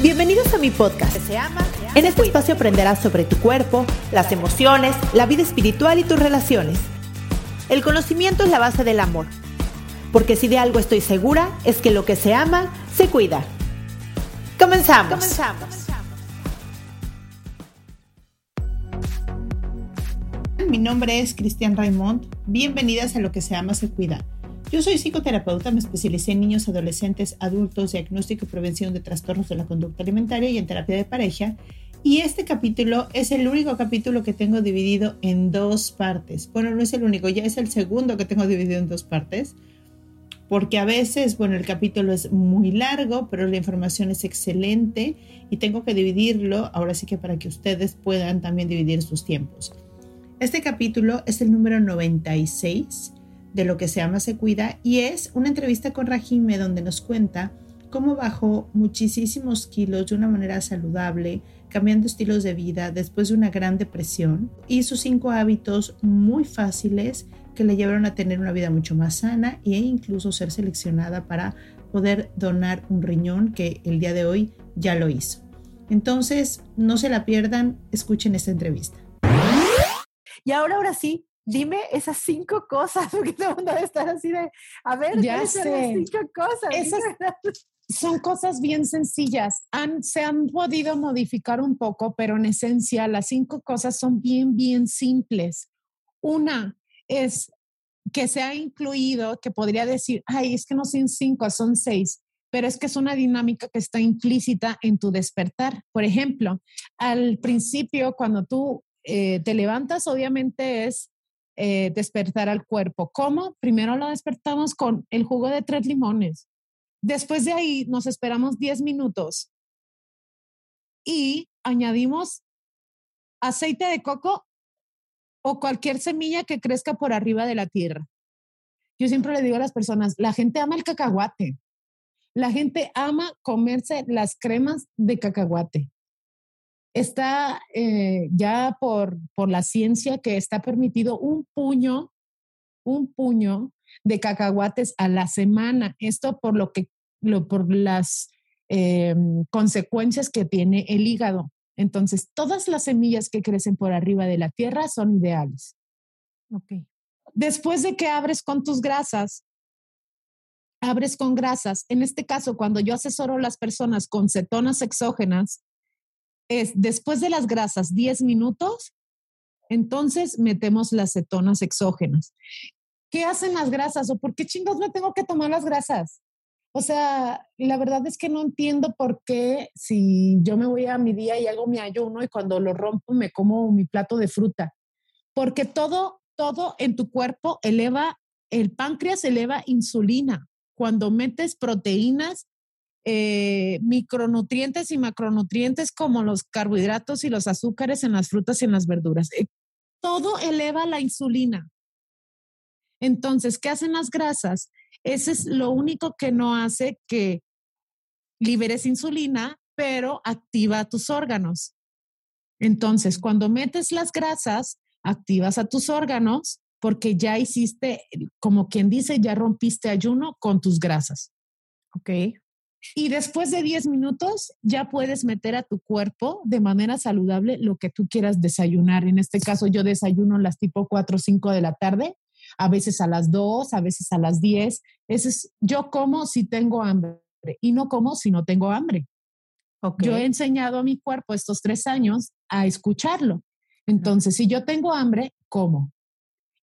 Bienvenidos a mi podcast. En este espacio aprenderás sobre tu cuerpo, las emociones, la vida espiritual y tus relaciones. El conocimiento es la base del amor. Porque si de algo estoy segura es que lo que se ama, se cuida. Comenzamos. Comenzamos. Mi nombre es Cristian Raimond. Bienvenidas a Lo que se ama, se cuida yo soy psicoterapeuta, me especialicé en niños, adolescentes, adultos, diagnóstico y prevención de trastornos de la conducta alimentaria y en terapia de pareja. Y este capítulo es el único capítulo que tengo dividido en dos partes. Bueno, no es el único, ya es el segundo que tengo dividido en dos partes. Porque a veces, bueno, el capítulo es muy largo, pero la información es excelente y tengo que dividirlo, ahora sí que para que ustedes puedan también dividir sus tiempos. Este capítulo es el número 96 de lo que se ama se cuida y es una entrevista con Rajime donde nos cuenta cómo bajó muchísimos kilos de una manera saludable, cambiando estilos de vida después de una gran depresión y sus cinco hábitos muy fáciles que le llevaron a tener una vida mucho más sana e incluso ser seleccionada para poder donar un riñón que el día de hoy ya lo hizo. Entonces, no se la pierdan, escuchen esta entrevista. Y ahora, ahora sí, dime esas cinco cosas, porque todo el mundo debe estar así de, a ver, ya sé. cinco cosas. Esas son cosas bien sencillas. Han, se han podido modificar un poco, pero en esencia las cinco cosas son bien, bien simples. Una es que se ha incluido, que podría decir, ay, es que no son cinco, son seis, pero es que es una dinámica que está implícita en tu despertar. Por ejemplo, al principio, cuando tú eh, te levantas, obviamente es eh, despertar al cuerpo. ¿Cómo? Primero lo despertamos con el jugo de tres limones. Después de ahí nos esperamos 10 minutos y añadimos aceite de coco o cualquier semilla que crezca por arriba de la tierra. Yo siempre le digo a las personas, la gente ama el cacahuate. La gente ama comerse las cremas de cacahuate está eh, ya por, por la ciencia que está permitido un puño, un puño de cacahuates a la semana. Esto por lo que, lo, por las eh, consecuencias que tiene el hígado. Entonces, todas las semillas que crecen por arriba de la tierra son ideales. Ok. Después de que abres con tus grasas, abres con grasas. En este caso, cuando yo asesoro a las personas con cetonas exógenas, es después de las grasas 10 minutos, entonces metemos las cetonas exógenas. ¿Qué hacen las grasas o por qué chingos me tengo que tomar las grasas? O sea, la verdad es que no entiendo por qué si yo me voy a mi día y hago mi ayuno y cuando lo rompo me como mi plato de fruta. Porque todo, todo en tu cuerpo eleva, el páncreas eleva insulina. Cuando metes proteínas, eh, micronutrientes y macronutrientes como los carbohidratos y los azúcares en las frutas y en las verduras. Eh, todo eleva la insulina. Entonces, ¿qué hacen las grasas? Ese es lo único que no hace que liberes insulina, pero activa tus órganos. Entonces, cuando metes las grasas, activas a tus órganos porque ya hiciste, como quien dice, ya rompiste ayuno con tus grasas. Ok. Y después de 10 minutos ya puedes meter a tu cuerpo de manera saludable lo que tú quieras desayunar. En este caso yo desayuno las tipo 4 o 5 de la tarde, a veces a las 2, a veces a las 10. Ese es, yo como si tengo hambre y no como si no tengo hambre. Yo he enseñado a mi cuerpo estos tres años a escucharlo. Entonces, si yo tengo hambre, como.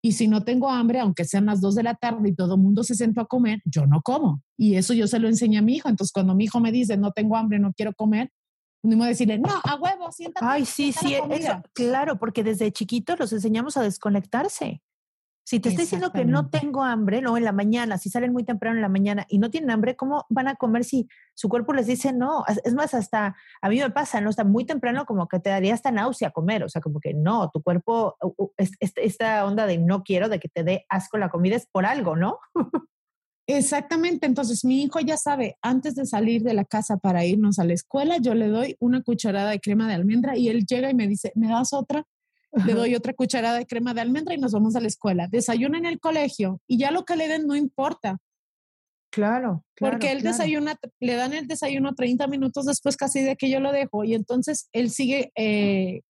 Y si no tengo hambre, aunque sean las dos de la tarde y todo el mundo se sentó a comer, yo no como. Y eso yo se lo enseño a mi hijo. Entonces, cuando mi hijo me dice, no tengo hambre, no quiero comer, no me decirle, no, a huevo, siéntate. Ay, sí, sí, eso, claro, porque desde chiquitos los enseñamos a desconectarse. Si te estoy diciendo que no tengo hambre, no, en la mañana, si salen muy temprano en la mañana y no tienen hambre, ¿cómo van a comer si su cuerpo les dice no? Es más, hasta a mí me pasa, ¿no? Está muy temprano como que te daría hasta náusea comer, o sea, como que no, tu cuerpo, esta onda de no quiero, de que te dé asco la comida es por algo, ¿no? Exactamente, entonces mi hijo ya sabe, antes de salir de la casa para irnos a la escuela, yo le doy una cucharada de crema de almendra y él llega y me dice, ¿me das otra? Le doy otra cucharada de crema de almendra y nos vamos a la escuela. Desayuna en el colegio y ya lo que le den no importa. Claro. porque él desayuna, le dan el desayuno 30 minutos después casi de que yo lo dejo y entonces él sigue eh,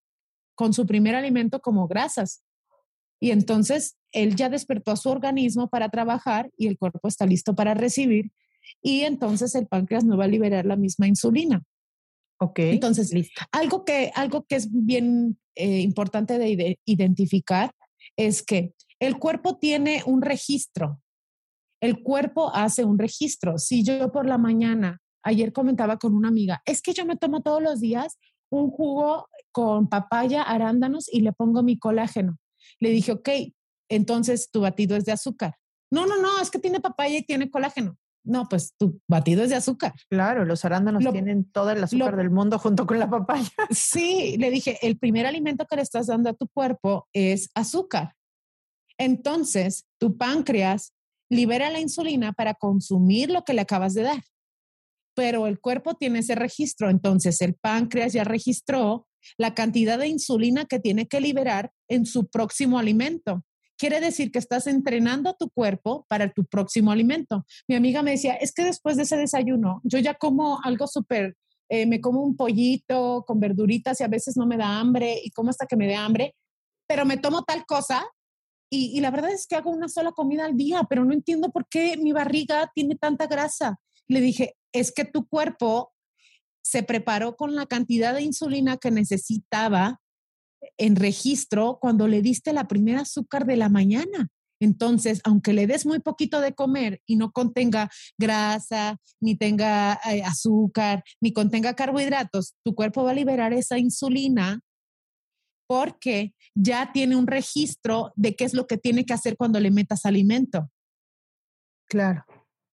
con su primer alimento como grasas. Y entonces él ya despertó a su organismo para trabajar y el cuerpo está listo para recibir y entonces el páncreas no va a liberar la misma insulina. Ok. Entonces, algo que, algo que es bien eh, importante de identificar es que el cuerpo tiene un registro. El cuerpo hace un registro. Si yo por la mañana, ayer comentaba con una amiga, es que yo me tomo todos los días un jugo con papaya, arándanos y le pongo mi colágeno. Le dije, ok, entonces tu batido es de azúcar. No, no, no, es que tiene papaya y tiene colágeno. No, pues tu batido es de azúcar. Claro, los arándanos tienen todo el azúcar del mundo junto con la papaya. Sí, le dije, el primer alimento que le estás dando a tu cuerpo es azúcar. Entonces, tu páncreas libera la insulina para consumir lo que le acabas de dar. Pero el cuerpo tiene ese registro, entonces el páncreas ya registró la cantidad de insulina que tiene que liberar en su próximo alimento quiere decir que estás entrenando a tu cuerpo para tu próximo alimento. Mi amiga me decía, es que después de ese desayuno, yo ya como algo súper, eh, me como un pollito con verduritas y a veces no me da hambre y como hasta que me dé hambre, pero me tomo tal cosa y, y la verdad es que hago una sola comida al día, pero no entiendo por qué mi barriga tiene tanta grasa. Le dije, es que tu cuerpo se preparó con la cantidad de insulina que necesitaba en registro cuando le diste la primera azúcar de la mañana. Entonces, aunque le des muy poquito de comer y no contenga grasa, ni tenga eh, azúcar, ni contenga carbohidratos, tu cuerpo va a liberar esa insulina porque ya tiene un registro de qué es lo que tiene que hacer cuando le metas alimento. Claro.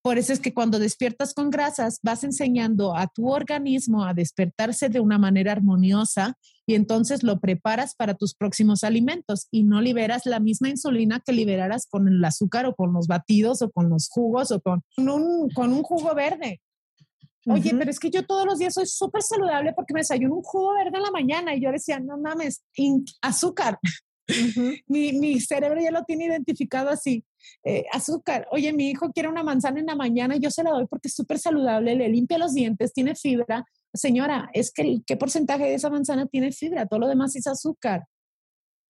Por eso es que cuando despiertas con grasas, vas enseñando a tu organismo a despertarse de una manera armoniosa y entonces lo preparas para tus próximos alimentos y no liberas la misma insulina que liberaras con el azúcar o con los batidos o con los jugos o con un, con un jugo verde. Oye, pero es que yo todos los días soy súper saludable porque me desayuno un jugo verde en la mañana y yo decía, no mames, azúcar. mi, mi, cerebro ya lo tiene identificado así. Eh, azúcar. Oye, mi hijo quiere una manzana en la mañana y yo se la doy porque es súper saludable, le limpia los dientes, tiene fibra. Señora, es que qué porcentaje de esa manzana tiene fibra, todo lo demás es azúcar.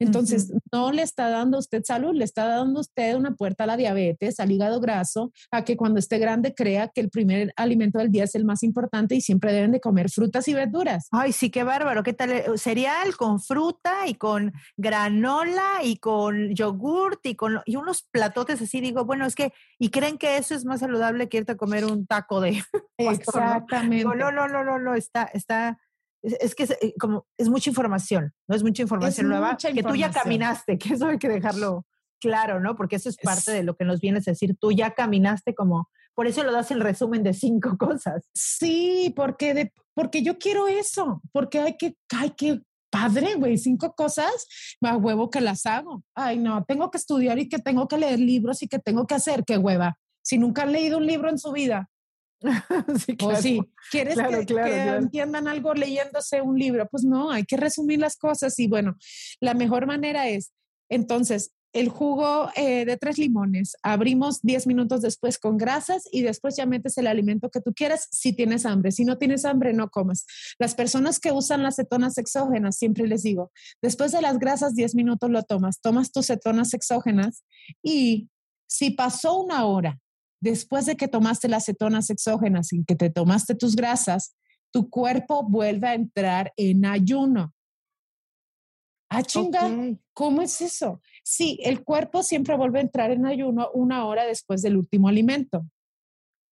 Entonces, no le está dando usted salud, le está dando usted una puerta a la diabetes, al hígado graso, a que cuando esté grande crea que el primer alimento del día es el más importante y siempre deben de comer frutas y verduras. Ay, sí, qué bárbaro. ¿Qué tal? Eh, cereal con fruta y con granola y con yogurt y con y unos platotes así. Digo, bueno, es que, y creen que eso es más saludable que irte a comer un taco de. Exactamente. no, no, no, no, no, no, está, está es, que es, eh, como es mucha información, no es mucha información nueva, que tú ya caminaste, que eso hay que dejarlo claro, ¿no? Porque eso es parte de lo que nos vienes a decir, tú ya caminaste como, por eso lo das el resumen de cinco cosas. Sí, porque, de, porque yo quiero eso, porque hay que, hay que, padre, güey, cinco cosas, a huevo que las hago. Ay, no, tengo que estudiar y que tengo que leer libros y que tengo que hacer, qué hueva. Si nunca han leído un libro en su vida, sí, claro. O sí, ¿quieres que, entiendan algo leyéndose un libro? Pues no, hay que resumir las cosas y bueno, la mejor manera es, entonces, el jugo eh, de tres limones, abrimos 10 minutos después con grasas y después ya metes el alimento que tú quieras si tienes hambre. Si no tienes hambre, no comas. Las personas que usan las cetonas exógenas, siempre les digo, después de las grasas 10 minutos lo tomas, tomas tus cetonas exógenas y si pasó una hora después de que tomaste las cetonas exógenas y que te tomaste tus grasas, tu cuerpo vuelve a entrar en ayuno. Ah, chinga, ¿cómo es eso? Sí, el cuerpo siempre vuelve a entrar en ayuno una hora después del último alimento.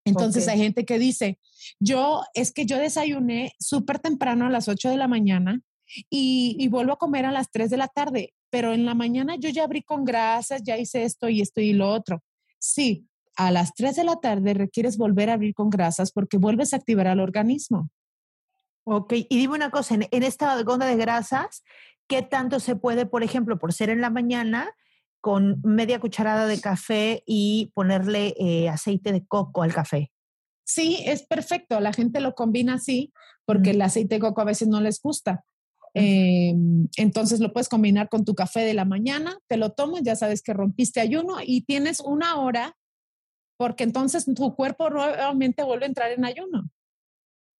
Entonces hay gente que dice, yo es que yo desayuné súper temprano a las 8 de la mañana y, y, vuelvo a comer a las 3 de la tarde, pero en la mañana yo ya abrí con grasas, ya hice esto y esto y lo otro. Sí, a las 3 de la tarde requieres volver a abrir con grasas porque vuelves a activar al organismo. Ok, y dime una cosa, en, en esta gonda de grasas, ¿qué tanto se puede, por ejemplo, por ser en la mañana, con media cucharada de café y ponerle eh, aceite de coco al café. Sí, es perfecto. La gente lo combina así porque el aceite de coco a veces no les gusta. Em, entonces lo puedes combinar con tu café de la mañana, te lo tomas, ya sabes que rompiste ayuno y tienes una hora porque entonces tu cuerpo nuevamente vuelve a entrar en ayuno.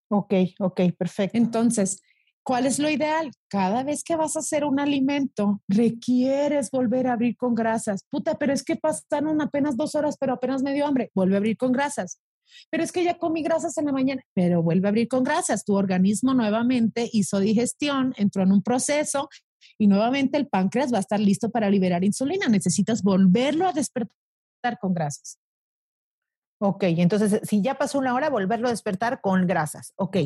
Ok, ok, perfecto. Entonces, ¿Cuál es lo ideal? Cada vez que vas a hacer un alimento, requieres volver a abrir con grasas. Puta, pero es que pasaron apenas dos horas, pero apenas me dio hambre. Vuelve a abrir con grasas. Pero es que ya comí grasas en la mañana, pero vuelve a abrir con grasas. Tu organismo nuevamente hizo digestión, entró en un proceso y nuevamente el páncreas va a estar listo para liberar insulina. Necesitas volverlo a despertar con grasas. Ok, entonces si ya pasó una hora, volverlo a despertar con grasas. Ok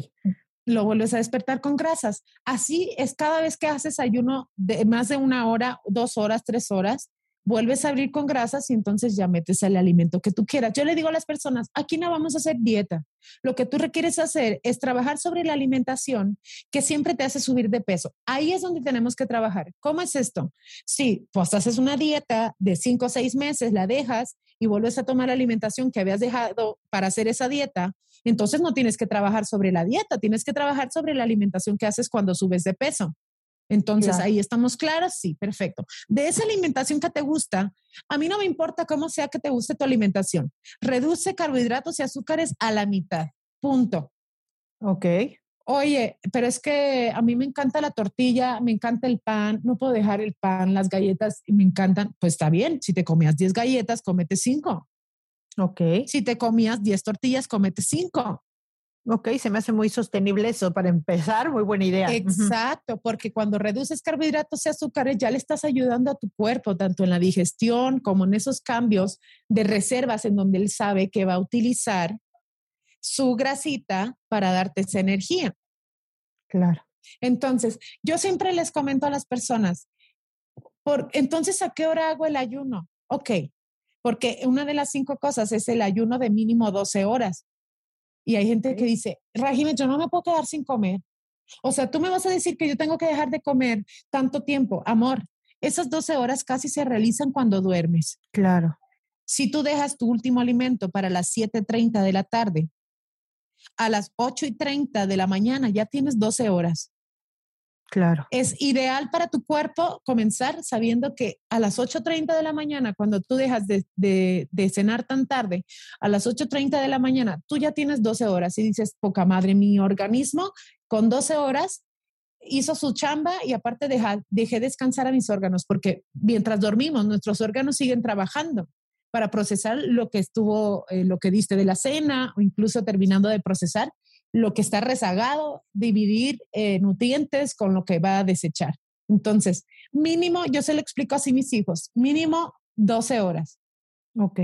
lo vuelves a despertar con grasas. Así es cada vez que haces ayuno de más de una hora, dos horas, tres horas, vuelves a abrir con grasas y entonces ya metes el alimento que tú quieras. Yo le digo a las personas, aquí no vamos a hacer dieta. Lo que tú requieres hacer es trabajar sobre la alimentación que siempre te hace subir de peso. Ahí es donde tenemos que trabajar. ¿Cómo es esto? Si pues haces una dieta de cinco o seis meses, la dejas y vuelves a tomar la alimentación que habías dejado para hacer esa dieta, entonces no tienes que trabajar sobre la dieta, tienes que trabajar sobre la alimentación que haces cuando subes de peso. Entonces ahí estamos claros, sí, perfecto. De esa alimentación que te gusta, a mí no me importa cómo sea que te guste tu alimentación. Reduce carbohidratos y azúcares a la mitad. Punto. Ok. Oye, pero es que a mí me encanta la tortilla, me encanta el pan, no puedo dejar el pan, las galletas me encantan. Pues está bien, si te comías 10 galletas, cómete 5. Ok. Si te comías 10 tortillas, comete 5. Ok, se me hace muy sostenible eso para empezar, muy buena idea. Exacto, porque cuando reduces carbohidratos y azúcares ya le estás ayudando a tu cuerpo, tanto en la digestión como en esos cambios de reservas en donde él sabe que va a utilizar su grasita para darte esa energía. Claro. Entonces, yo siempre les comento a las personas, por, entonces, ¿a qué hora hago el ayuno? Ok, porque una de las cinco cosas es el ayuno de mínimo 12 horas. Y hay gente que dice, Rajime, yo no me puedo quedar sin comer. O sea, tú me vas a decir que yo tengo que dejar de comer tanto tiempo. Amor, esas 12 horas casi se realizan cuando duermes. Claro. Si tú dejas tu último alimento para las 7.30 de la tarde, a las 8.30 de la mañana ya tienes 12 horas. Claro. Es ideal para tu cuerpo comenzar sabiendo que a las 8.30 de la mañana, cuando tú dejas de, cenar tan tarde, a las 8.30 de la mañana, tú ya tienes 12 horas y dices, poca madre, mi organismo con 12 horas hizo su chamba y aparte dejé descansar a mis órganos, porque mientras dormimos, nuestros órganos siguen trabajando para procesar lo que estuvo, eh, lo que diste de la cena o incluso terminando de procesar lo que está rezagado, dividir eh, nutrientes con lo que va a desechar. Entonces, mínimo, yo se lo explico así a mis hijos, mínimo 12 horas. Ok.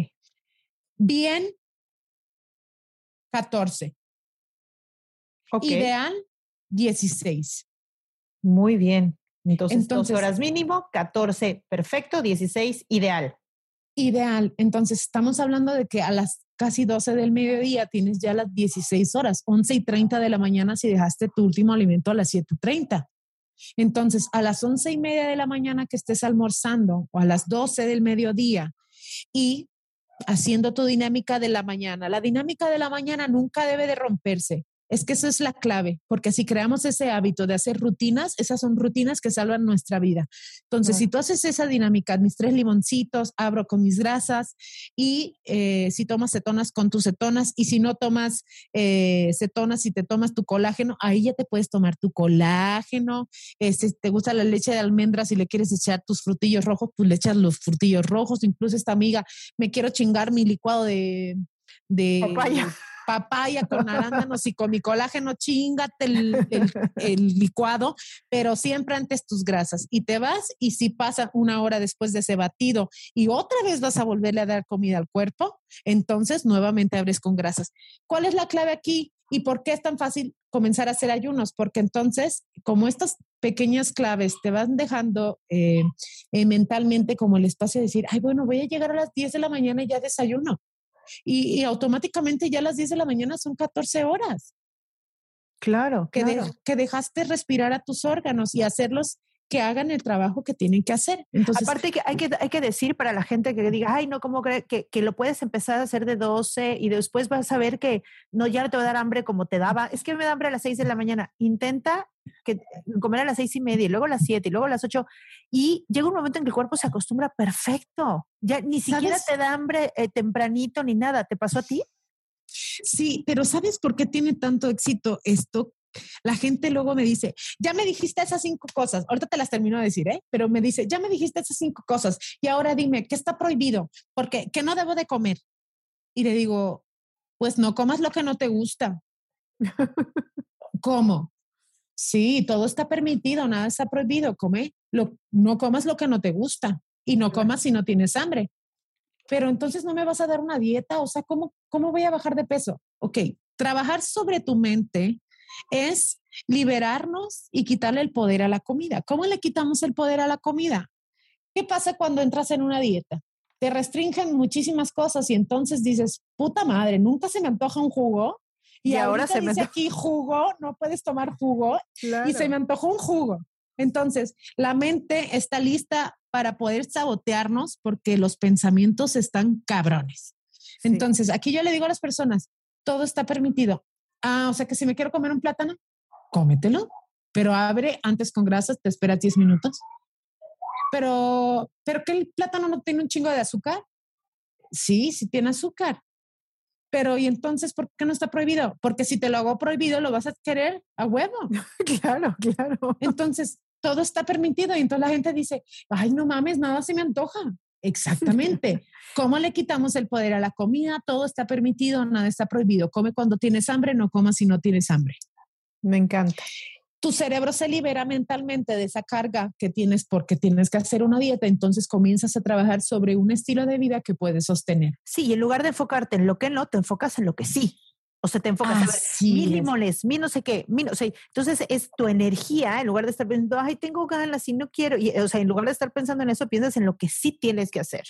Bien, 14. Okay. Ideal, 16. Muy bien. Entonces, Entonces 12 horas mínimo, 14 perfecto, 16 ideal. Ideal. Entonces, estamos hablando de que a las casi 12 del mediodía, tienes ya las 16 horas, 11 y 30 de la mañana si dejaste tu último alimento a las 7.30. Entonces, a las 11 y media de la mañana que estés almorzando o a las 12 del mediodía y haciendo tu dinámica de la mañana, la dinámica de la mañana nunca debe de romperse. Es que eso es la clave, porque si creamos ese hábito de hacer rutinas, esas son rutinas que salvan nuestra vida. Entonces, si tú haces esa dinámica, mis tres limoncitos, abro con mis grasas y eh, si tomas cetonas con tus cetonas y si no tomas eh, cetonas, si te tomas tu colágeno, ahí ya te puedes tomar tu colágeno. si te gusta la leche de almendras si le quieres echar tus frutillos rojos, pues le echas los frutillos rojos. Incluso esta amiga, me quiero chingar mi licuado de... de papaya papaya con arándanos y con mi colágeno, chingate el, el, licuado, pero siempre antes tus grasas. Y te vas y si pasa una hora después de ese batido y otra vez vas a volverle a dar comida al cuerpo, entonces nuevamente abres con grasas. ¿Cuál es la clave aquí? ¿Y por qué es tan fácil comenzar a hacer ayunos? Porque entonces, como estas pequeñas claves te van dejando eh, eh, mentalmente como el espacio de decir, ay, bueno, voy a llegar a las 10 de la mañana y ya desayuno. Y, automáticamente ya a las 10 de la mañana son 14 horas. Claro, que, que dejaste respirar a tus órganos y hacerlos que hagan el trabajo que tienen que hacer. Entonces, Aparte que hay, que hay que decir para la gente que diga, ay, no, ¿cómo cree que, que, lo puedes empezar a hacer de 12 y después vas a ver que no, ya no te va a dar hambre como te daba? Es que me da hambre a las 6 de la mañana. Intenta que, comer a las 6 y media y luego a las 7 y luego a las 8 y llega un momento en que el cuerpo se acostumbra perfecto. Ya ni siquiera te da hambre eh, tempranito ni nada. ¿Te pasó a ti? Sí, pero ¿sabes por qué tiene tanto éxito esto? La gente luego me dice, ya me dijiste esas cinco cosas, ahorita te las termino de decir, ¿eh? Pero me dice, ya me dijiste esas cinco cosas y ahora dime, ¿qué está prohibido? Porque, ¿qué no debo de comer? Y le digo, pues no comas lo que no te gusta. ¿Cómo? Sí, todo está permitido, nada está prohibido. Come, lo, no comas lo que no te gusta y no comas si no tienes hambre. Pero entonces no me vas a dar una dieta, o sea, ¿cómo, cómo voy a bajar de peso? Ok, trabajar sobre tu mente es liberarnos y quitarle el poder a la comida. ¿Cómo le quitamos el poder a la comida? ¿Qué pasa cuando entras en una dieta? Te restringen muchísimas cosas y entonces dices, puta madre, nunca se me antoja un jugo. Y, ahora se me dice aquí jugo, no puedes tomar jugo y se me antojó un jugo. Entonces, la mente está lista para poder sabotearnos porque los pensamientos están cabrones. Entonces, aquí yo le digo a las personas, todo está permitido. Ah, o sea que si me quiero comer un plátano, cómetelo, pero abre antes con grasas, te espera 10 minutos. Pero, pero que el plátano no tiene un chingo de azúcar. Sí, sí tiene azúcar. Pero, ¿y entonces por qué no está prohibido? Porque si te lo hago prohibido, lo vas a querer a huevo. claro, claro. Entonces, todo está permitido. Y entonces la gente dice, ay, no mames, nada se me antoja. Exactamente. ¿Cómo le quitamos el poder a la comida? Todo está permitido, nada está prohibido. Come cuando tienes hambre, no comas si no tienes hambre. Me encanta. Tu cerebro se libera mentalmente de esa carga que tienes porque tienes que hacer una dieta, entonces comienzas a trabajar sobre un estilo de vida que puedes sostener. Sí, y en lugar de enfocarte en lo que no, te enfocas en lo que sí. O sea, te enfocas a ver mil limones, mi no sé qué, mi no sé. Entonces es tu energía, en lugar de estar pensando, ay, tengo ganas y no quiero. Y, o sea, en lugar de estar pensando en eso, piensas en lo que sí tienes que hacer.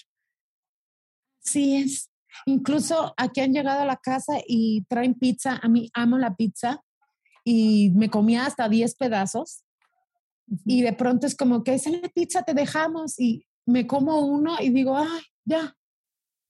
Sí es. Incluso aquí han llegado a la casa y traen pizza. A mí amo la pizza y me comía hasta 10 pedazos. Y de pronto es como que esa la pizza te dejamos y me como uno y digo, ay, ya,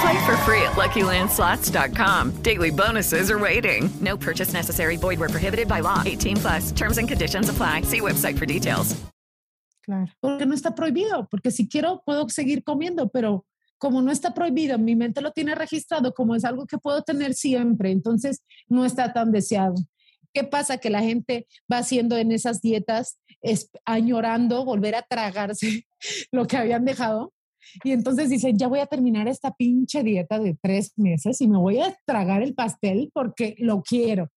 Play for free at LuckyLandSlots.com. Daily bonuses are waiting. No purchase necessary. Void where prohibited by law. 18 plus. Terms and conditions apply. See website for details. Claro. Porque no está prohibido. Porque si quiero, puedo seguir comiendo, pero como no está prohibido, mi mente lo tiene registrado como es algo que puedo tener siempre. Entonces, no está tan deseado. ¿Qué pasa? Que la gente va haciendo en esas dietas, es, añorando volver a tragarse lo que habían dejado Y entonces dicen, ya voy a terminar esta pinche dieta de tres meses y me voy a tragar el pastel porque lo quiero.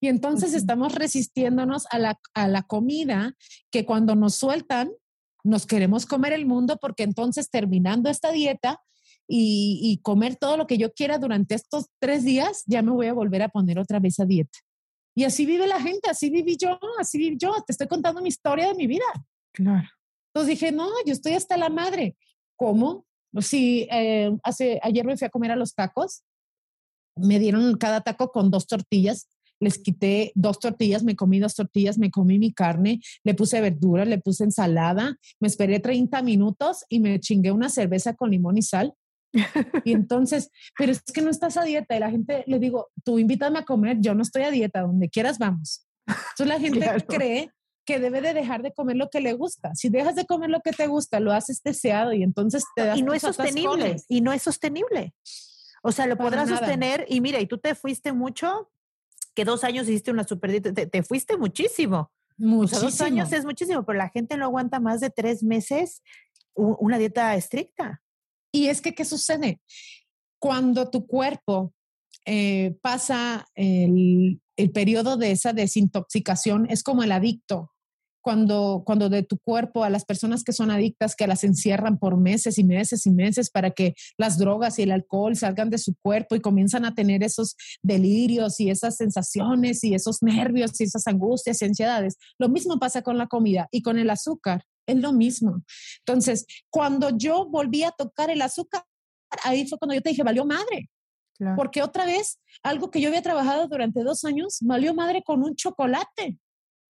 Y entonces estamos resistiéndonos a la, a la comida que cuando nos sueltan, nos queremos comer el mundo porque entonces terminando esta dieta y, y, comer todo lo que yo quiera durante estos tres días, ya me voy a volver a poner otra vez a dieta. Y así vive la gente, así viví yo, así viví yo. Te estoy contando mi historia de mi vida. Claro. Entonces dije, no, yo estoy hasta la madre. ¿Cómo? Si eh, hace, ayer me fui a comer a los tacos, me dieron cada taco con dos tortillas les quité dos tortillas, me comí dos tortillas, me comí mi carne, le puse verdura, le puse ensalada, me esperé 30 minutos y me chingué una cerveza con limón y sal. Y entonces, pero es que no estás a dieta y la gente le digo, tú invítame a comer, yo no estoy a dieta, donde quieras vamos. Entonces la gente cree que debe de dejar de comer lo que le gusta. Si dejas de comer lo que te gusta, lo haces deseado y entonces te das Y no es sostenible, y no es sostenible. O sea, lo podrás sostener y mira, y tú te fuiste mucho que dos años hiciste una super te, te fuiste muchísimo. Muchísimo. dos años es muchísimo, pero la gente no aguanta más de tres meses una dieta estricta. Y es que, ¿qué sucede? Cuando tu cuerpo eh, pasa el, el periodo de esa desintoxicación, es como el adicto cuando, cuando de tu cuerpo a las personas que son adictas, que las encierran por meses y meses y meses para que las drogas y el alcohol salgan de su cuerpo y comienzan a tener esos delirios y esas sensaciones y esos nervios y esas angustias y ansiedades. Lo mismo pasa con la comida y con el azúcar. Es lo mismo. Entonces, cuando yo volví a tocar el azúcar, ahí fue cuando yo te dije, valió madre. Porque otra vez, algo que yo había trabajado durante dos años, valió madre con un chocolate.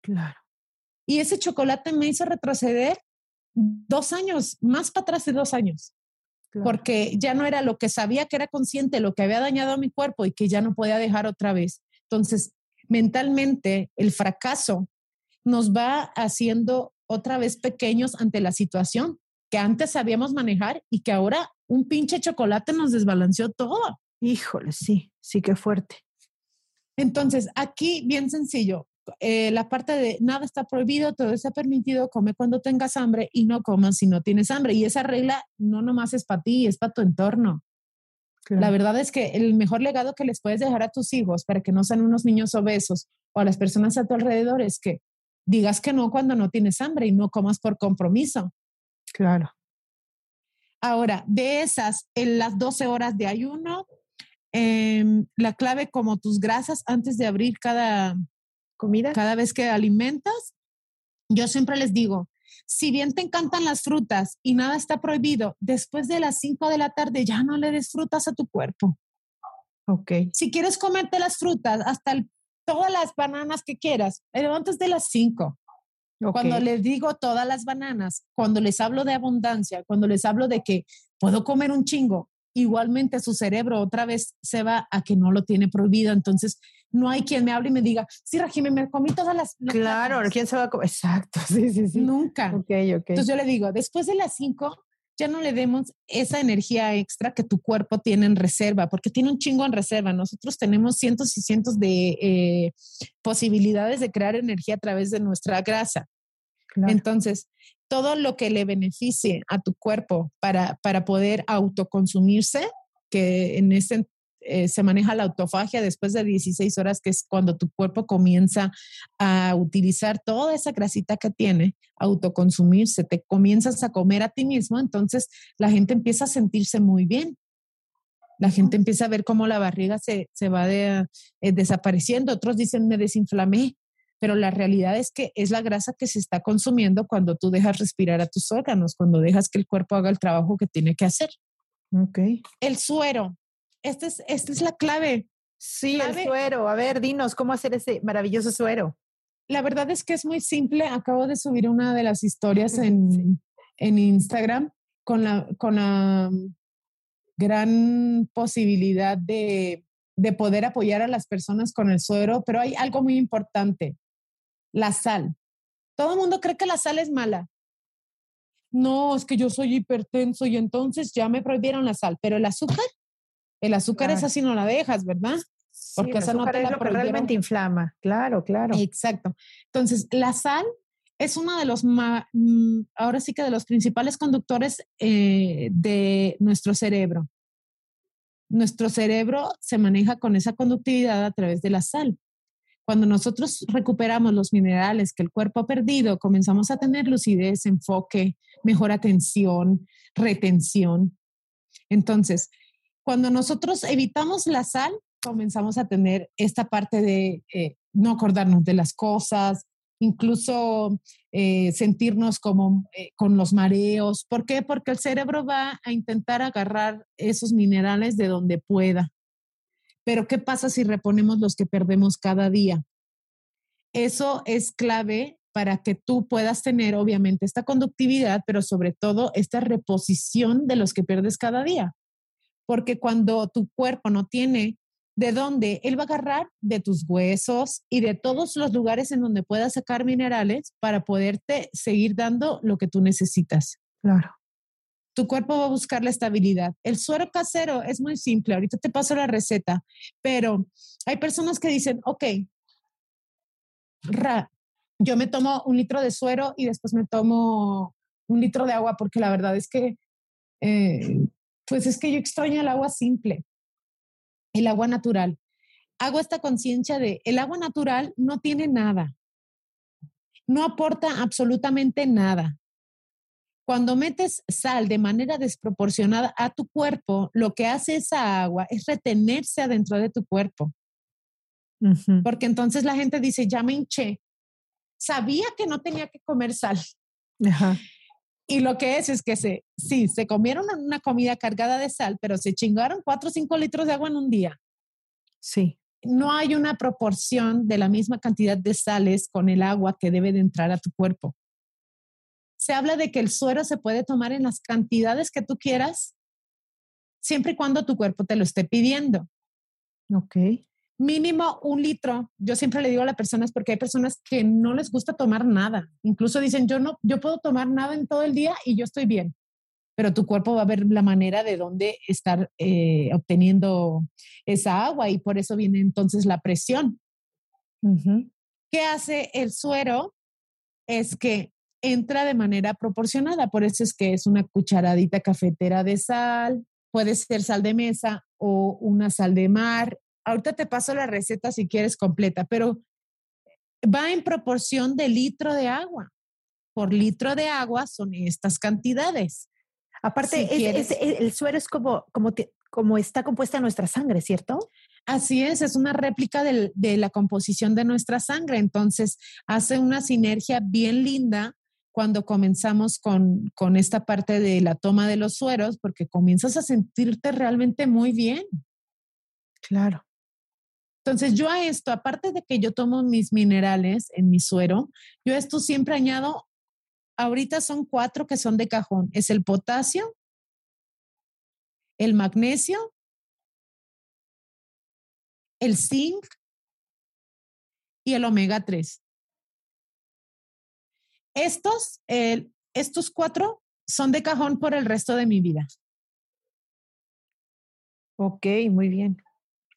Claro. Y ese chocolate me hizo retroceder dos años, más para atrás de dos años, porque ya no era lo que sabía que era consciente, lo que había dañado a mi cuerpo y que ya no podía dejar otra vez. Entonces, mentalmente, el fracaso nos va haciendo otra vez pequeños ante la situación que antes sabíamos manejar y que ahora un pinche chocolate nos desbalanceó todo. Híjole, sí, sí que fuerte. Entonces, aquí bien sencillo, eh, la parte de nada está prohibido, todo está permitido, come cuando tengas hambre y no comas si no tienes hambre. Y esa regla no nomás es para ti, es para tu entorno. La verdad es que el mejor legado que les puedes dejar a tus hijos para que no sean unos niños obesos o a las personas a tu alrededor es que digas que no cuando no tienes hambre y no comas por compromiso. Claro. Ahora, de esas, en las 12 horas de ayuno, em, la clave como tus grasas antes de abrir cada, comida. Cada vez que alimentas, yo siempre les digo, si bien te encantan las frutas y nada está prohibido, después de las 5 de la tarde ya no le des frutas a tu cuerpo. Ok. Si quieres comerte las frutas, hasta todas las bananas que quieras, pero antes de las 5. Cuando les digo todas las bananas, cuando les hablo de abundancia, cuando les hablo de que puedo comer un chingo, igualmente su cerebro otra vez se va a que no lo tiene prohibido. Entonces, no hay quien me hable y me diga, sí, Regime, me comí todas las. Claro, ¿quién se va a comer? Exacto, sí, sí, sí. Nunca. Ok, ok. Entonces yo le digo, después de las cinco, ya no le demos esa energía extra que tu cuerpo tiene en reserva, porque tiene un chingo en reserva. Nosotros tenemos cientos y cientos de eh, posibilidades de crear energía a través de nuestra grasa. Entonces, todo lo que le beneficie a tu cuerpo para, para poder autoconsumirse, que en ese eh, se maneja la autofagia después de 16 horas, que es cuando tu cuerpo comienza a utilizar toda esa grasita que tiene, autoconsumirse, te comienzas a comer a ti mismo, entonces la gente empieza a sentirse muy bien. La gente empieza a ver cómo la barriga se, va eh, desapareciendo. Otros dicen, me desinflamé, pero la realidad es que es la grasa que se está consumiendo cuando tú dejas respirar a tus órganos, cuando dejas que el cuerpo haga el trabajo que tiene que hacer. Okay. El suero, esta es, esta es la clave. Sí, el suero. A ver, dinos, ¿cómo hacer ese maravilloso suero? La verdad es que es muy simple. Acabo de subir una de las historias en, en Instagram con la, con la gran posibilidad de, de poder apoyar a las personas con el suero, pero hay algo muy importante, la sal. Todo el mundo cree que la sal es mala. No, es que yo soy hipertenso y entonces ya me prohibieron la sal, pero el azúcar el azúcar es así no la dejas, ¿verdad? Porque esa no te la realmente inflama. Claro, claro. Exacto. Entonces, la sal es uno de los, mm, ahora sí que de los principales conductores eh, de nuestro cerebro. Nuestro cerebro se maneja con esa conductividad a través de la sal. Cuando nosotros recuperamos los minerales que el cuerpo ha perdido, comenzamos a tener lucidez, enfoque, mejor atención, retención. Entonces, cuando nosotros evitamos la sal, comenzamos a tener esta parte de eh, no acordarnos de las cosas, incluso eh, sentirnos como eh, con los mareos. ¿Por qué? Porque el cerebro va a intentar agarrar esos minerales de donde pueda. Pero ¿qué pasa si reponemos los que perdemos cada día? Eso es clave para que tú puedas tener, obviamente, esta conductividad, pero sobre todo esta reposición de los que pierdes cada día. Porque cuando tu cuerpo no tiene ¿De dónde? Él va a agarrar de tus huesos y de todos los lugares en donde puedas sacar minerales para poderte seguir dando lo que tú necesitas. Claro. Tu cuerpo va a buscar la estabilidad. El suero casero es muy simple. Ahorita te paso la receta, pero hay personas que dicen, ok, ra, yo me tomo un litro de suero y después me tomo un litro de agua porque la verdad es que, eh, pues es que yo extraño el agua simple el agua natural. Hago esta conciencia de el agua natural no tiene nada, no aporta absolutamente nada. Cuando metes sal de manera desproporcionada a tu cuerpo, lo que hace esa agua es retenerse adentro de tu cuerpo. Porque entonces la gente dice, ya me hinché. Sabía que no tenía que comer sal. Y lo que es es que se, sí, se comieron una comida cargada de sal, pero se chingaron 4 o 5 litros de agua en un día. Sí. No hay una proporción de la misma cantidad de sales con el agua que debe de entrar a tu cuerpo. Se habla de que el suero se puede tomar en las cantidades que tú quieras, siempre y cuando tu cuerpo te lo esté pidiendo. Ok mínimo un litro. Yo siempre le digo a las personas porque hay personas que no les gusta tomar nada. Incluso dicen, yo no, yo puedo tomar nada en todo el día y yo estoy bien. Pero tu cuerpo va a ver la manera de dónde estar eh, obteniendo esa agua y por eso viene entonces la presión. ¿Qué hace el suero? Es que entra de manera proporcionada. Por eso es que es una cucharadita cafetera de sal, puede ser sal de mesa o una sal de mar ahorita te paso la receta si quieres completa, pero va en proporción de litro de agua. Por litro de agua son estas cantidades. Aparte, el suero es como, como, como está compuesta nuestra sangre, ¿cierto? Así es, es una réplica de la composición de nuestra sangre. Entonces, hace una sinergia bien linda cuando comenzamos con, con esta parte de la toma de los sueros, porque comienzas a sentirte realmente muy bien. Claro. Entonces yo a esto, aparte de que yo tomo mis minerales en mi suero, yo a esto siempre añado, ahorita son cuatro que son de cajón. Es el potasio, el magnesio, el zinc y el omega 3. Estos, estos cuatro son de cajón por el resto de mi vida. Ok, muy bien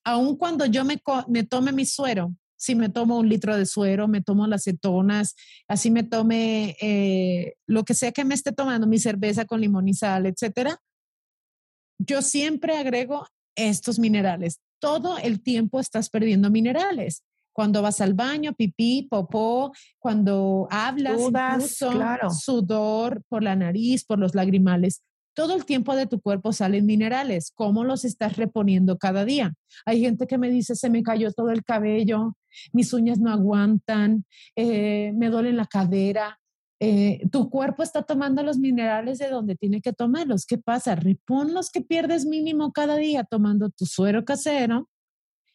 aun cuando yo me, me tome mi suero, si me tomo un litro de suero, me tomo las cetonas, así me tome eh, lo que sea que me esté tomando, mi cerveza con limón y sal, etcétera, yo siempre agrego estos minerales. Todo el tiempo estás perdiendo minerales. Cuando vas al baño, pipí, popó, cuando hablas, sudor por la nariz, por los lagrimales todo el tiempo de tu cuerpo salen minerales. ¿Cómo los estás reponiendo cada día? Hay gente que me dice, se me cayó todo el cabello, mis uñas no aguantan, eh, me duele la cadera. Eh, tu cuerpo está tomando los minerales de donde tiene que tomarlos. ¿Qué pasa? Repon los que pierdes mínimo cada día tomando tu suero casero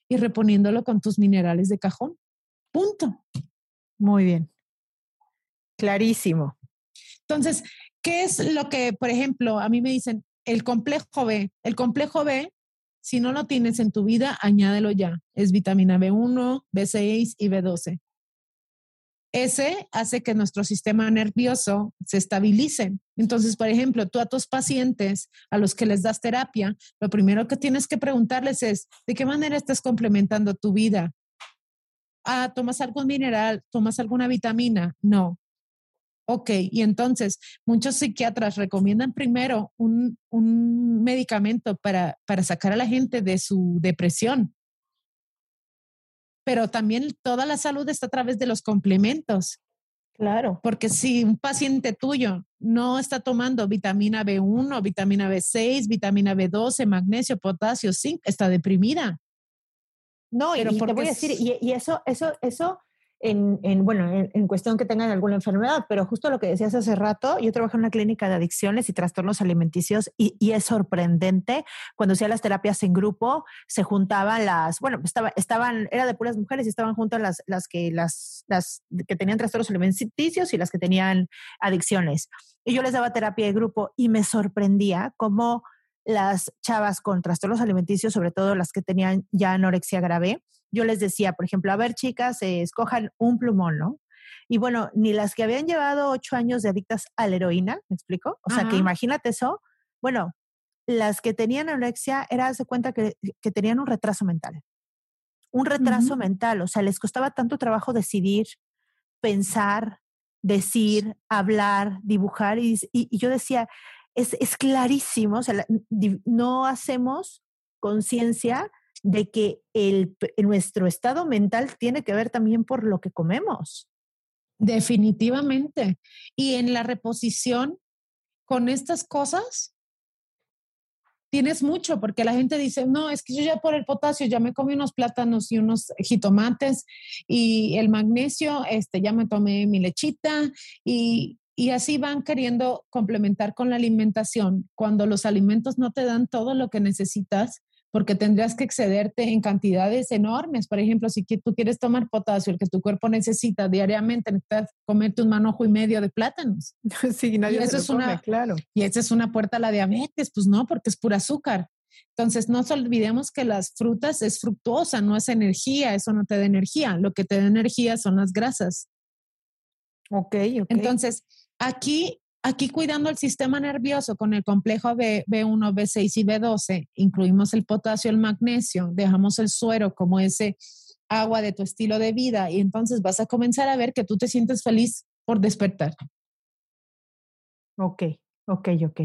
y reponiéndolo con tus minerales de cajón. Punto. Muy bien. Clarísimo. Entonces, ¿Qué es lo que, por ejemplo, a mí me dicen, el complejo B? El complejo B, si no lo tienes en tu vida, añádelo ya. Es vitamina B1, B6 y B12. Ese hace que nuestro sistema nervioso se estabilice. Entonces, por ejemplo, tú a tus pacientes a los que les das terapia, lo primero que tienes que preguntarles es, ¿de qué manera estás complementando tu vida? Ah, ¿tomas algún mineral? ¿Tomas alguna vitamina? No. Ok, y entonces muchos psiquiatras recomiendan primero un, un medicamento para, para sacar a la gente de su depresión. Pero también toda la salud está a través de los complementos. Claro. Porque si un paciente tuyo no está tomando vitamina B1, vitamina B6, vitamina B12, magnesio, potasio, zinc, está deprimida. No, Pero y te voy a decir, y, y eso, eso, eso en, en, bueno, en, cuestión que tengan alguna enfermedad, pero justo lo que decías hace rato, yo trabajo en una clínica de adicciones y trastornos alimenticios y, y es sorprendente cuando hacía las terapias en grupo, se juntaban las, bueno, estaba, estaban, era de puras mujeres y estaban juntas las, las que, las, las que tenían trastornos alimenticios y las que tenían adicciones. Y yo les daba terapia de grupo y me sorprendía cómo las chavas con trastornos alimenticios, sobre todo las que tenían ya anorexia grave, yo les decía, por ejemplo, a ver, chicas, eh, escojan un plumón, ¿no? Y bueno, ni las que habían llevado ocho años de adictas a la heroína, ¿me explico? O sea, que imagínate eso. Bueno, las que tenían anorexia era de cuenta que, que tenían un retraso mental. Un retraso mental, o sea, les costaba tanto trabajo decidir, pensar, decir, hablar, dibujar. Y, y- y yo decía, es, es clarísimo, no hacemos conciencia de que el, nuestro estado mental tiene que ver también por lo que comemos. Definitivamente. Y en la reposición, con estas cosas, tienes mucho, porque la gente dice, no, es que yo ya por el potasio ya me comí unos plátanos y unos jitomates y el magnesio, este, ya me tomé mi lechita y, y así van queriendo complementar con la alimentación cuando los alimentos no te dan todo lo que necesitas porque tendrías que excederte en cantidades enormes. Por ejemplo, si tú quieres tomar potasio, el que tu cuerpo necesita diariamente, necesitas comerte un manojo y medio de plátanos. sí, nadie eso se lo es una- claro. Y esa es una puerta a la diabetes, pues no, porque es pura azúcar. Entonces, no nos olvidemos que las frutas es fructuosa, no es energía, eso no te da energía. Lo que te da energía son las grasas. Ok, ok. Entonces, aquí, aquí cuidando el sistema nervioso con el complejo B, B1, B6 y B12, incluimos el potasio, el magnesio, dejamos el suero como ese agua de tu estilo de vida y entonces vas a comenzar a ver que tú te sientes feliz por despertar. ok, ok, ok.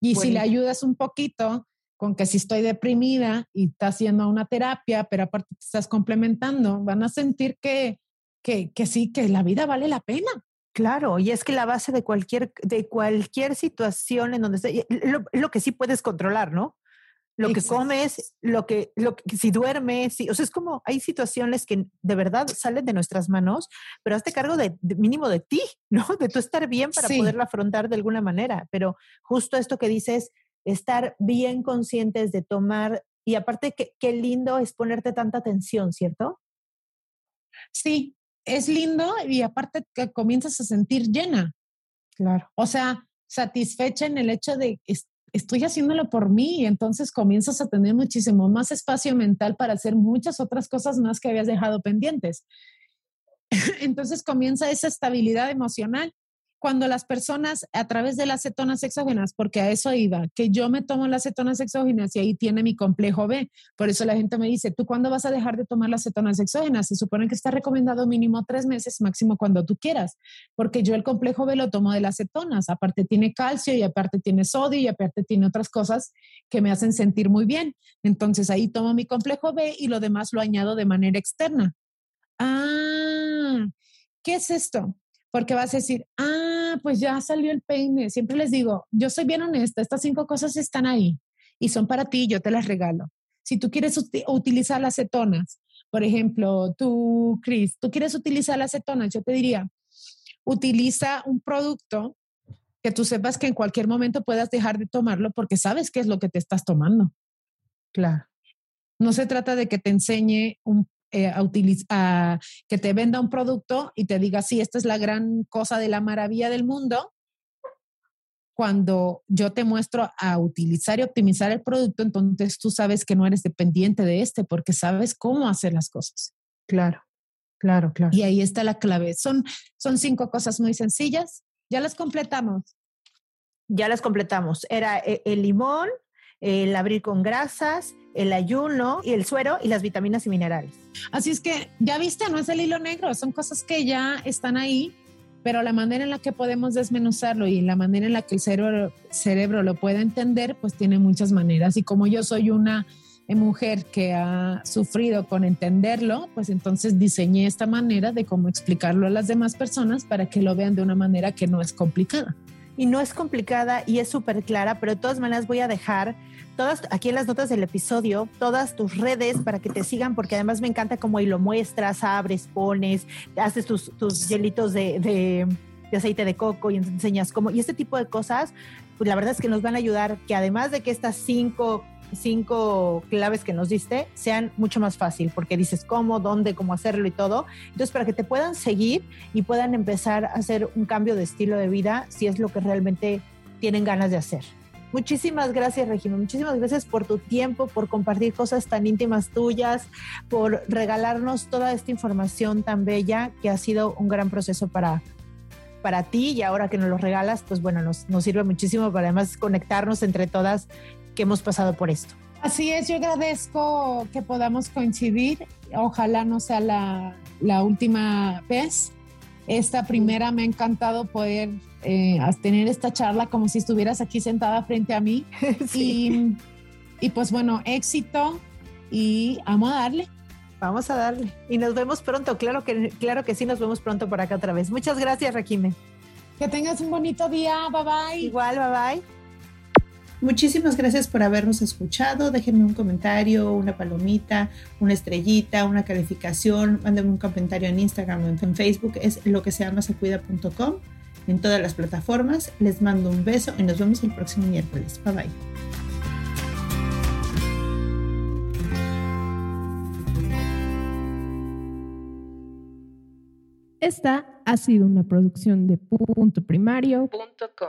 Y si le ayudas un poquito con que si estoy deprimida y estás haciendo una terapia, pero aparte te estás complementando, van a sentir que, que, que sí, que la vida vale la pena. Claro, y es que la base de cualquier, de cualquier situación en donde esté, lo, lo que sí puedes controlar, ¿no? Lo que comes, lo que, lo que, si duermes, si- o sea, es como hay situaciones que de verdad salen de nuestras manos, pero hazte cargo de, de mínimo de ti, ¿no? De tú estar bien para Sí. poderla afrontar de alguna manera. Pero justo esto que dices, estar bien conscientes de tomar, y aparte, qué, qué lindo es ponerte tanta atención, ¿cierto? Sí, es lindo y aparte que comienzas a sentir llena, Claro. o sea, satisfecha en el hecho de es- estoy haciéndolo por mí y entonces comienzas a tener muchísimo más espacio mental para hacer muchas otras cosas más que habías dejado pendientes. Entonces comienza esa estabilidad emocional. Cuando las personas a través de las cetonas exógenas, porque a eso iba, que yo me tomo las cetonas exógenas y ahí tiene mi complejo B. Por eso la gente me dice, ¿tú cuándo vas a dejar de tomar las cetonas exógenas? Se supone que está recomendado mínimo tres meses, máximo cuando tú quieras, porque yo el complejo B lo tomo de las cetonas. Aparte tiene calcio y aparte tiene sodio y aparte tiene otras cosas que me hacen sentir muy bien. Entonces ahí tomo mi complejo B y lo demás lo añado de manera externa. Ah, ¿qué es esto? Porque vas a decir, ah, pues ya salió el peine. Siempre les digo, yo soy bien honesta, estas cinco cosas están ahí y son para ti, yo te las regalo. Si tú quieres uti- utilizar las cetonas, por ejemplo, tú, Chris, tú quieres utilizar las cetonas, yo te diría, utiliza un producto que tú sepas que en cualquier momento puedas dejar de tomarlo porque sabes qué es lo que te estás tomando. Claro. No se trata de que te enseñe un, eh, a utilizar, que te venda un producto y te diga, sí, esta es la gran cosa de la maravilla del mundo. Cuando yo te muestro a utilizar y optimizar el producto, entonces tú sabes que no eres dependiente de este porque sabes cómo hacer las cosas. Claro, claro, claro. Y ahí está la clave. Son, son cinco cosas muy sencillas. Ya las completamos. ya las completamos. Era eh, el limón, el abrir con grasas, el ayuno y el suero y las vitaminas y minerales. Así es que ya viste, no es el hilo negro, son cosas que ya están ahí pero la manera en la que podemos desmenuzarlo y la manera en la que el cerebro, cerebro lo puede entender, pues tiene muchas maneras. Y como yo soy una mujer que ha sufrido con entenderlo, pues entonces diseñé esta manera de cómo explicarlo a las demás personas para que lo vean de una manera que no es complicada. Y no es complicada y es súper clara, pero de todas maneras voy a dejar todas aquí en las notas del episodio, todas tus redes para que te sigan, porque además me encanta cómo ahí lo muestras, abres, pones, haces tus, tus hielitos de, de, de aceite de coco y enseñas cómo, y este tipo de cosas, pues la verdad es que nos van a ayudar que además de que estas cinco cinco claves que nos diste sean mucho más fácil, porque dices cómo, dónde, cómo hacerlo y todo. Entonces, para que te puedan seguir y puedan empezar a hacer un cambio de estilo de vida, si es lo que realmente tienen ganas de hacer. Muchísimas gracias, Regina. Muchísimas gracias por tu tiempo, por compartir cosas tan íntimas tuyas, por regalarnos toda esta información tan bella que ha sido un gran proceso para, para ti y ahora que nos lo regalas, pues bueno, nos, nos sirve muchísimo para además conectarnos entre todas que hemos pasado por esto. Así es, yo agradezco que podamos coincidir. Ojalá no sea la, la última vez. Esta primera me ha encantado poder eh, tener esta charla como si estuvieras aquí sentada frente a mí. sí. y, y pues bueno, éxito y vamos a darle. Vamos a darle. Y nos vemos pronto. Claro que, claro que sí, nos vemos pronto por acá otra vez. Muchas gracias, Raquime. Que tengas un bonito día. Bye bye. Igual, bye bye. Muchísimas gracias por habernos escuchado. Déjenme un comentario, una palomita, una estrellita, una calificación. Mándenme un comentario en Instagram o en Facebook. Es lo que se llama secuida.com en todas las plataformas. Les mando un beso y nos vemos el próximo miércoles. Bye bye. Esta ha sido una producción de punto primario.com.